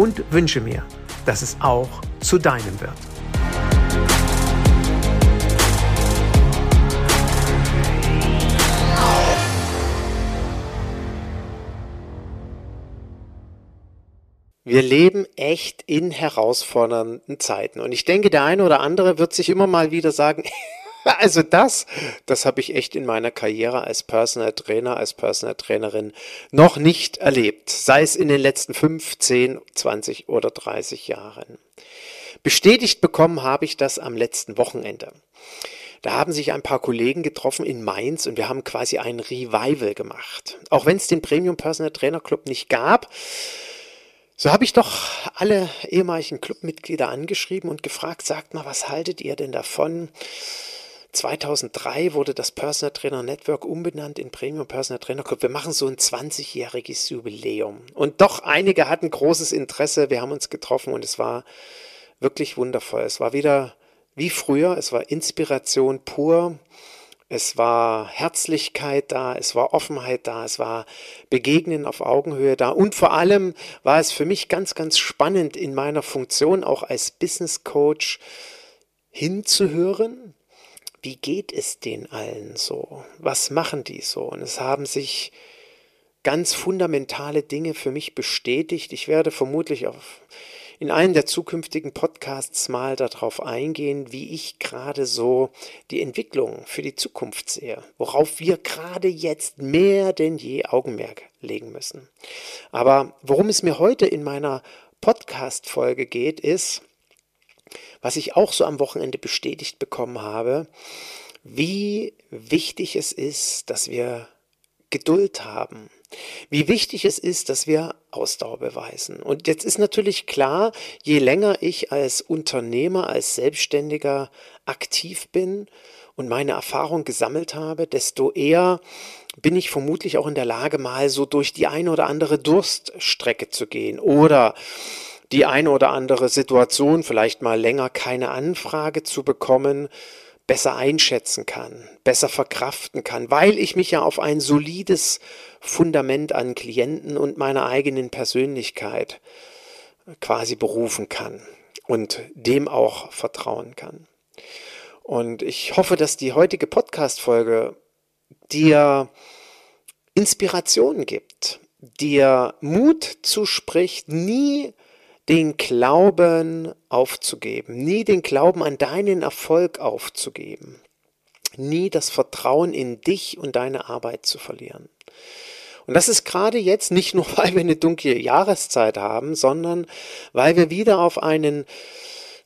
und wünsche mir, dass es auch zu deinem wird. Wir leben echt in herausfordernden Zeiten. Und ich denke, der eine oder andere wird sich immer mal wieder sagen, Also das, das habe ich echt in meiner Karriere als Personal Trainer, als Personal Trainerin noch nicht erlebt, sei es in den letzten 15, 20 oder 30 Jahren. Bestätigt bekommen habe ich das am letzten Wochenende. Da haben sich ein paar Kollegen getroffen in Mainz und wir haben quasi ein Revival gemacht. Auch wenn es den Premium Personal Trainer Club nicht gab, so habe ich doch alle ehemaligen Clubmitglieder angeschrieben und gefragt, sagt mal, was haltet ihr denn davon? 2003 wurde das Personal Trainer Network umbenannt in Premium Personal Trainer Club. Wir machen so ein 20-jähriges Jubiläum. Und doch einige hatten großes Interesse. Wir haben uns getroffen und es war wirklich wundervoll. Es war wieder wie früher. Es war Inspiration pur. Es war Herzlichkeit da, es war Offenheit da, es war Begegnen auf Augenhöhe da und vor allem war es für mich ganz, ganz spannend in meiner Funktion auch als Business Coach hinzuhören, wie geht es den allen so? Was machen die so? Und es haben sich ganz fundamentale Dinge für mich bestätigt. Ich werde vermutlich auf, in einem der zukünftigen Podcasts mal darauf eingehen, wie ich gerade so die Entwicklung für die Zukunft sehe, worauf wir gerade jetzt mehr denn je Augenmerk legen müssen. Aber worum es mir heute in meiner Podcast-Folge geht, ist, was ich auch so am Wochenende bestätigt bekommen habe, wie wichtig es ist, dass wir Geduld haben. Wie wichtig es ist, dass wir Ausdauer beweisen. Und jetzt ist natürlich klar, je länger ich als Unternehmer, als Selbstständiger aktiv bin und meine Erfahrung gesammelt habe, desto eher bin ich vermutlich auch in der Lage, mal so durch die eine oder andere Durststrecke zu gehen oder die eine oder andere Situation, vielleicht mal länger keine Anfrage zu bekommen, besser einschätzen kann, besser verkraften kann, weil ich mich ja auf ein solides Fundament an Klienten und meiner eigenen Persönlichkeit quasi berufen kann und dem auch vertrauen kann. Und ich hoffe, dass die heutige Podcast-Folge dir Inspiration gibt, dir Mut zuspricht, nie den Glauben aufzugeben, nie den Glauben an deinen Erfolg aufzugeben, nie das Vertrauen in dich und deine Arbeit zu verlieren. Und das ist gerade jetzt nicht nur, weil wir eine dunkle Jahreszeit haben, sondern weil wir wieder auf einen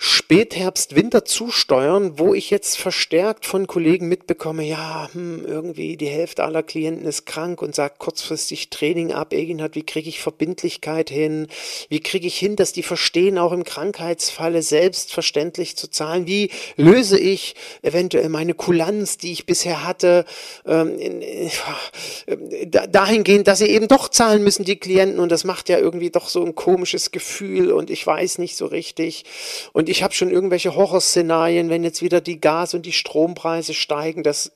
Spätherbst, Winter zusteuern, wo ich jetzt verstärkt von Kollegen mitbekomme, ja, hm, irgendwie die Hälfte aller Klienten ist krank und sagt kurzfristig Training ab, hat, wie kriege ich Verbindlichkeit hin, wie kriege ich hin, dass die verstehen, auch im Krankheitsfalle selbstverständlich zu zahlen, wie löse ich eventuell meine Kulanz, die ich bisher hatte, ähm, in, äh, dahingehend, dass sie eben doch zahlen müssen, die Klienten, und das macht ja irgendwie doch so ein komisches Gefühl und ich weiß nicht so richtig. Und ich ich habe schon irgendwelche Horrorszenarien, wenn jetzt wieder die Gas- und die Strompreise steigen, dass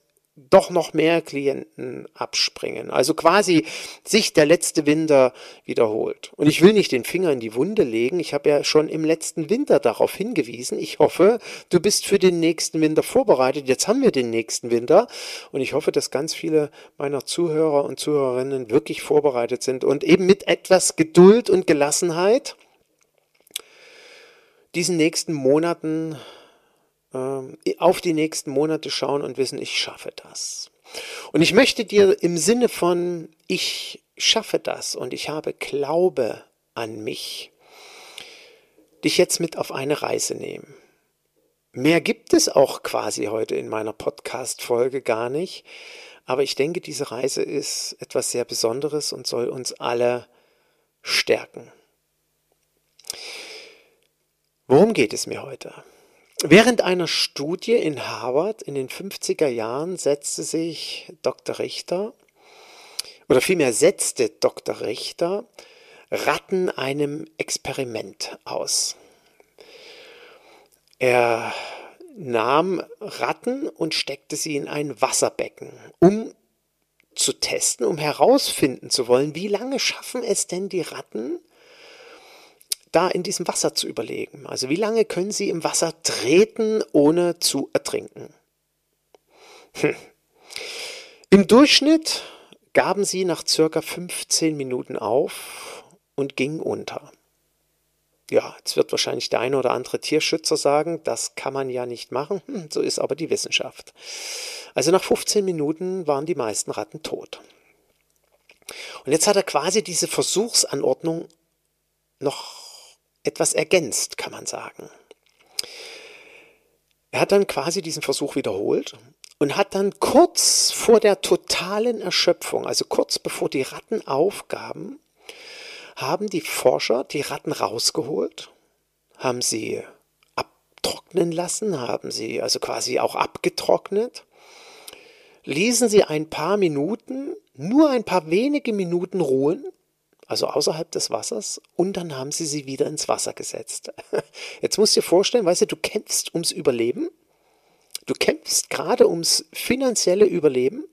doch noch mehr Klienten abspringen. Also quasi sich der letzte Winter wiederholt. Und ich will nicht den Finger in die Wunde legen. Ich habe ja schon im letzten Winter darauf hingewiesen. Ich hoffe, du bist für den nächsten Winter vorbereitet. Jetzt haben wir den nächsten Winter. Und ich hoffe, dass ganz viele meiner Zuhörer und Zuhörerinnen wirklich vorbereitet sind und eben mit etwas Geduld und Gelassenheit diesen nächsten Monaten, äh, auf die nächsten Monate schauen und wissen, ich schaffe das. Und ich möchte dir im Sinne von, ich schaffe das und ich habe Glaube an mich, dich jetzt mit auf eine Reise nehmen. Mehr gibt es auch quasi heute in meiner Podcast-Folge gar nicht. Aber ich denke, diese Reise ist etwas sehr Besonderes und soll uns alle stärken. Worum geht es mir heute? Während einer Studie in Harvard in den 50er Jahren setzte sich Dr. Richter, oder vielmehr setzte Dr. Richter Ratten einem Experiment aus. Er nahm Ratten und steckte sie in ein Wasserbecken, um zu testen, um herausfinden zu wollen, wie lange schaffen es denn die Ratten, da in diesem Wasser zu überlegen. Also wie lange können sie im Wasser treten, ohne zu ertrinken. Hm. Im Durchschnitt gaben sie nach circa 15 Minuten auf und gingen unter. Ja, jetzt wird wahrscheinlich der eine oder andere Tierschützer sagen, das kann man ja nicht machen. Hm, so ist aber die Wissenschaft. Also nach 15 Minuten waren die meisten Ratten tot. Und jetzt hat er quasi diese Versuchsanordnung noch etwas ergänzt, kann man sagen. Er hat dann quasi diesen Versuch wiederholt und hat dann kurz vor der totalen Erschöpfung, also kurz bevor die Ratten aufgaben, haben die Forscher die Ratten rausgeholt, haben sie abtrocknen lassen, haben sie also quasi auch abgetrocknet, ließen sie ein paar Minuten, nur ein paar wenige Minuten ruhen, also außerhalb des Wassers, und dann haben sie sie wieder ins Wasser gesetzt. Jetzt musst du dir vorstellen, weißt du, du kämpfst ums Überleben, du kämpfst gerade ums finanzielle Überleben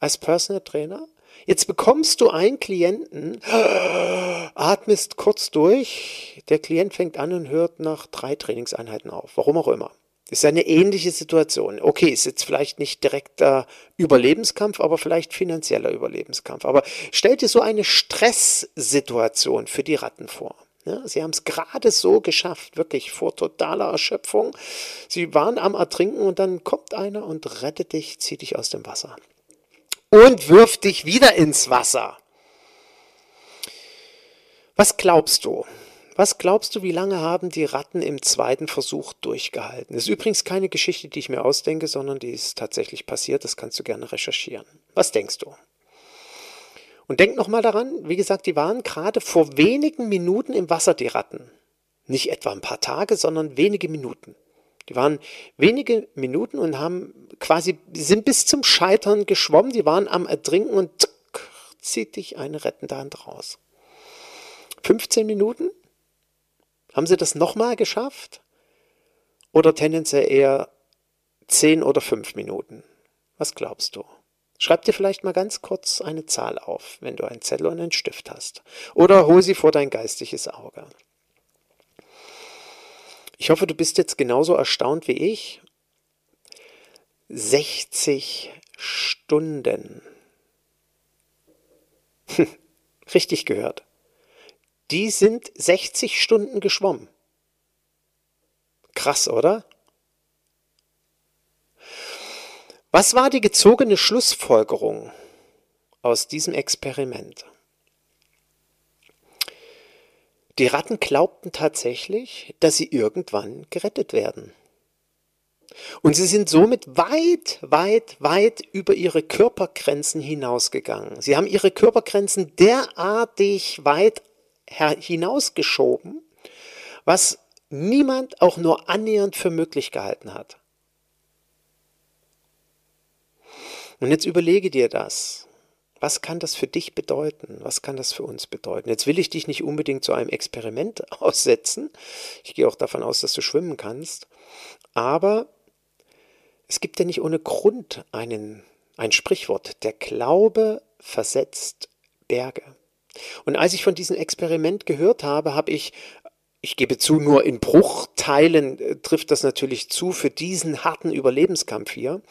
als Personal Trainer, Jetzt bekommst du einen Klienten, atmest kurz durch, der Klient fängt an und hört nach drei Trainingseinheiten auf, warum auch immer. Das ist eine ähnliche Situation. Okay, ist jetzt vielleicht nicht direkter Überlebenskampf, aber vielleicht finanzieller Überlebenskampf. Aber stell dir so eine Stresssituation für die Ratten vor. Ja, sie haben es gerade so geschafft, wirklich vor totaler Erschöpfung. Sie waren am Ertrinken und dann kommt einer und rettet dich, zieht dich aus dem Wasser und wirft dich wieder ins Wasser. Was glaubst du? Was glaubst du, wie lange haben die Ratten im zweiten Versuch durchgehalten? Das ist übrigens keine Geschichte, die ich mir ausdenke, sondern die ist tatsächlich passiert. Das kannst du gerne recherchieren. Was denkst du? Und denk nochmal daran, wie gesagt, die waren gerade vor wenigen Minuten im Wasser, die Ratten. Nicht etwa ein paar Tage, sondern wenige Minuten. Die waren wenige Minuten und haben quasi, sind bis zum Scheitern geschwommen, die waren am Ertrinken und zieht dich eine rettende Hand raus. 15 Minuten? Haben sie das nochmal geschafft? Oder tendenziell eher 10 oder 5 Minuten? Was glaubst du? Schreib dir vielleicht mal ganz kurz eine Zahl auf, wenn du einen Zettel und einen Stift hast. Oder hol sie vor dein geistiges Auge. Ich hoffe, du bist jetzt genauso erstaunt wie ich. 60 Stunden. Richtig gehört. Die sind 60 Stunden geschwommen. Krass, oder? Was war die gezogene Schlussfolgerung aus diesem Experiment? Die Ratten glaubten tatsächlich, dass sie irgendwann gerettet werden. Und sie sind somit weit, weit, weit über ihre Körpergrenzen hinausgegangen. Sie haben ihre Körpergrenzen derartig weit hinausgeschoben, was niemand auch nur annähernd für möglich gehalten hat. Und jetzt überlege dir das. Was kann das für dich bedeuten? Was kann das für uns bedeuten? Jetzt will ich dich nicht unbedingt zu einem Experiment aussetzen. Ich gehe auch davon aus, dass du schwimmen kannst. Aber es gibt ja nicht ohne Grund einen, ein Sprichwort. Der Glaube versetzt Berge. Und als ich von diesem Experiment gehört habe, habe ich ich gebe zu, nur in Bruchteilen äh, trifft das natürlich zu für diesen harten Überlebenskampf hier.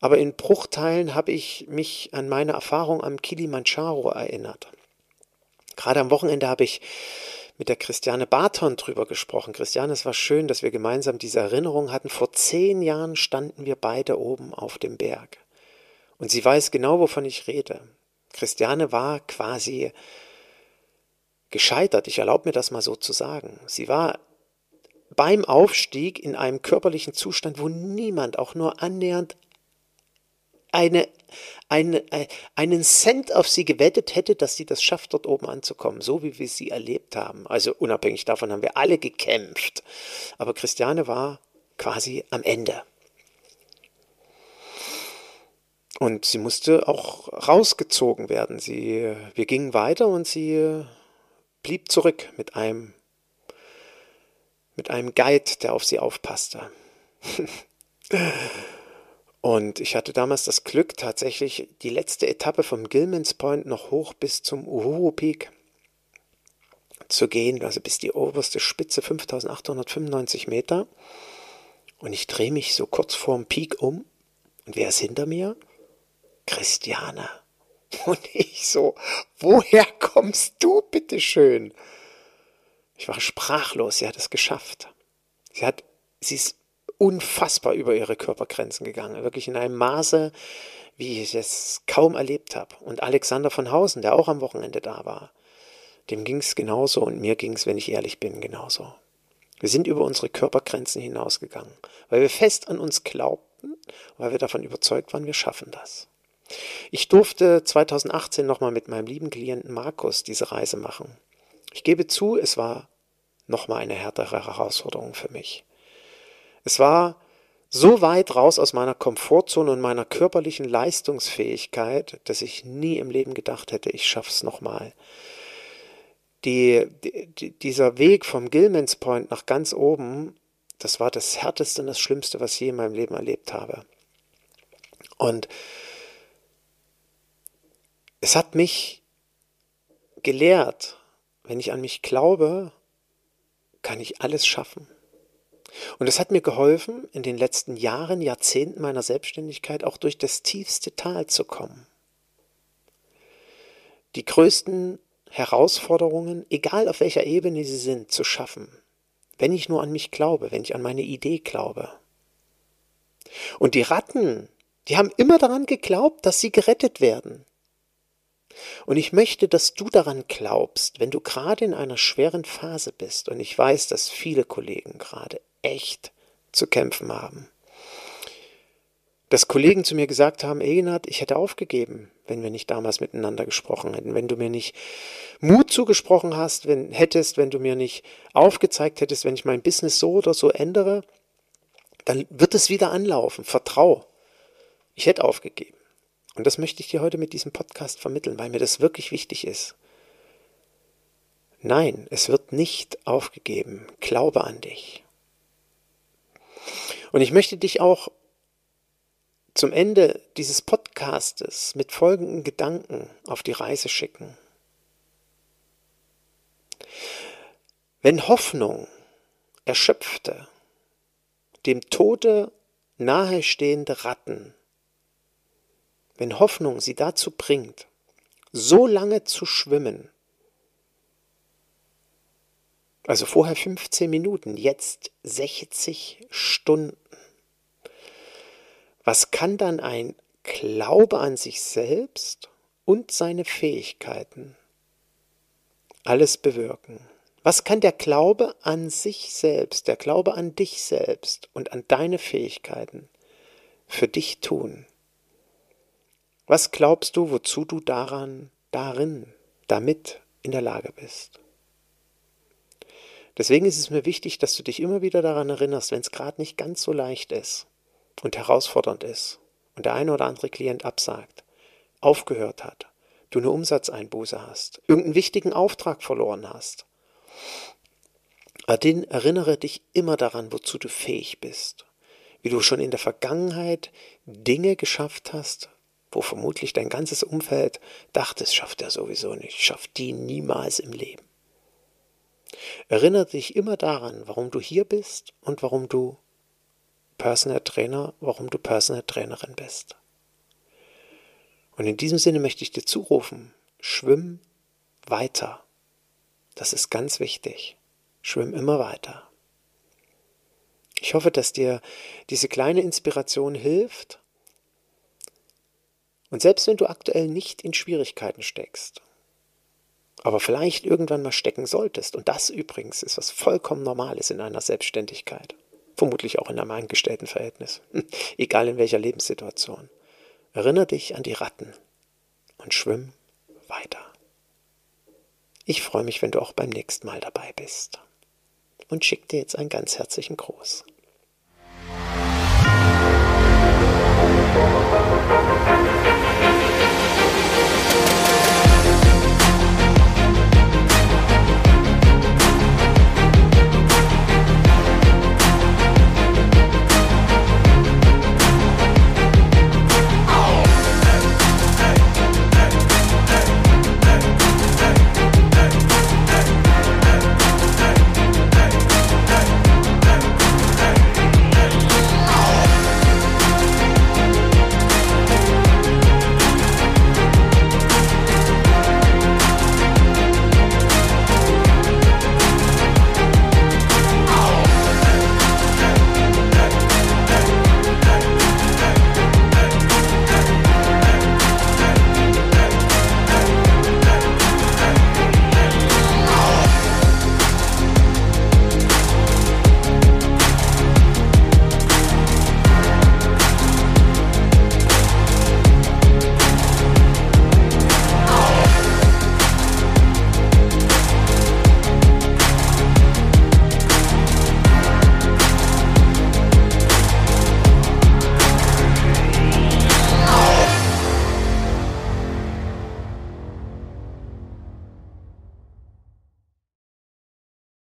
Aber in Bruchteilen habe ich mich an meine Erfahrung am Kilimanjaro erinnert. Gerade am Wochenende habe ich mit der Christiane Barton drüber gesprochen. Christiane, es war schön, dass wir gemeinsam diese Erinnerung hatten. Vor zehn Jahren standen wir beide oben auf dem Berg. Und sie weiß genau, wovon ich rede. Christiane war quasi gescheitert. Ich erlaube mir das mal so zu sagen. Sie war beim Aufstieg in einem körperlichen Zustand, wo niemand auch nur annähernd eine, eine, einen Cent auf sie gewettet hätte, dass sie das schafft, dort oben anzukommen, so wie wir sie erlebt haben. Also unabhängig davon haben wir alle gekämpft. Aber Christiane war quasi am Ende. Und sie musste auch rausgezogen werden. Sie, wir gingen weiter und sie blieb zurück mit einem, mit einem Guide, der auf sie aufpasste. Und ich hatte damals das Glück, tatsächlich die letzte Etappe vom Gilman's Point noch hoch bis zum Uhuru Peak zu gehen, also bis die oberste Spitze 5895 Meter. Und ich drehe mich so kurz vorm Peak um. Und wer ist hinter mir? Christiane. Und ich so, woher kommst du, bitteschön? Ich war sprachlos, sie hat es geschafft. Sie hat, sie ist unfassbar über ihre Körpergrenzen gegangen. Wirklich in einem Maße, wie ich es kaum erlebt habe. Und Alexander von Hausen, der auch am Wochenende da war, dem ging es genauso und mir ging es, wenn ich ehrlich bin, genauso. Wir sind über unsere Körpergrenzen hinausgegangen, weil wir fest an uns glaubten, weil wir davon überzeugt waren, wir schaffen das. Ich durfte 2018 nochmal mit meinem lieben Klienten Markus diese Reise machen. Ich gebe zu, es war nochmal eine härtere Herausforderung für mich. Es war so weit raus aus meiner Komfortzone und meiner körperlichen Leistungsfähigkeit, dass ich nie im Leben gedacht hätte, ich schaff's nochmal. Die, die, dieser Weg vom Gilman's Point nach ganz oben, das war das Härteste und das Schlimmste, was ich je in meinem Leben erlebt habe. Und es hat mich gelehrt, wenn ich an mich glaube, kann ich alles schaffen. Und es hat mir geholfen, in den letzten Jahren, Jahrzehnten meiner Selbstständigkeit auch durch das tiefste Tal zu kommen. Die größten Herausforderungen, egal auf welcher Ebene sie sind, zu schaffen. Wenn ich nur an mich glaube, wenn ich an meine Idee glaube. Und die Ratten, die haben immer daran geglaubt, dass sie gerettet werden. Und ich möchte, dass du daran glaubst, wenn du gerade in einer schweren Phase bist, und ich weiß, dass viele Kollegen gerade echt zu kämpfen haben. Dass Kollegen zu mir gesagt haben, Egenhard, ich hätte aufgegeben, wenn wir nicht damals miteinander gesprochen hätten, wenn du mir nicht Mut zugesprochen hast, wenn hättest, wenn du mir nicht aufgezeigt hättest, wenn ich mein Business so oder so ändere, dann wird es wieder anlaufen. Vertrau. Ich hätte aufgegeben. Und das möchte ich dir heute mit diesem Podcast vermitteln, weil mir das wirklich wichtig ist. Nein, es wird nicht aufgegeben. Glaube an dich. Und ich möchte dich auch zum Ende dieses Podcastes mit folgenden Gedanken auf die Reise schicken. Wenn Hoffnung erschöpfte, dem Tode nahestehende Ratten, wenn Hoffnung sie dazu bringt, so lange zu schwimmen, also vorher 15 Minuten, jetzt 60 Stunden. Was kann dann ein Glaube an sich selbst und seine Fähigkeiten alles bewirken? Was kann der Glaube an sich selbst, der Glaube an dich selbst und an deine Fähigkeiten für dich tun? Was glaubst du, wozu du daran, darin, damit in der Lage bist? Deswegen ist es mir wichtig, dass du dich immer wieder daran erinnerst, wenn es gerade nicht ganz so leicht ist und herausfordernd ist und der eine oder andere Klient absagt, aufgehört hat, du eine Umsatzeinbuße hast, irgendeinen wichtigen Auftrag verloren hast. Den erinnere dich immer daran, wozu du fähig bist, wie du schon in der Vergangenheit Dinge geschafft hast, wo vermutlich dein ganzes Umfeld dachte, es schafft er sowieso nicht, schafft die niemals im Leben. Erinnere dich immer daran, warum du hier bist und warum du Personal Trainer, warum du Personal Trainerin bist. Und in diesem Sinne möchte ich dir zurufen, schwimm weiter. Das ist ganz wichtig. Schwimm immer weiter. Ich hoffe, dass dir diese kleine Inspiration hilft. Und selbst wenn du aktuell nicht in Schwierigkeiten steckst, aber vielleicht irgendwann mal stecken solltest, und das übrigens ist was vollkommen Normales in einer Selbstständigkeit, vermutlich auch in einem Angestelltenverhältnis, egal in welcher Lebenssituation, erinnere dich an die Ratten und schwimm weiter. Ich freue mich, wenn du auch beim nächsten Mal dabei bist. Und schick dir jetzt einen ganz herzlichen Gruß. Musik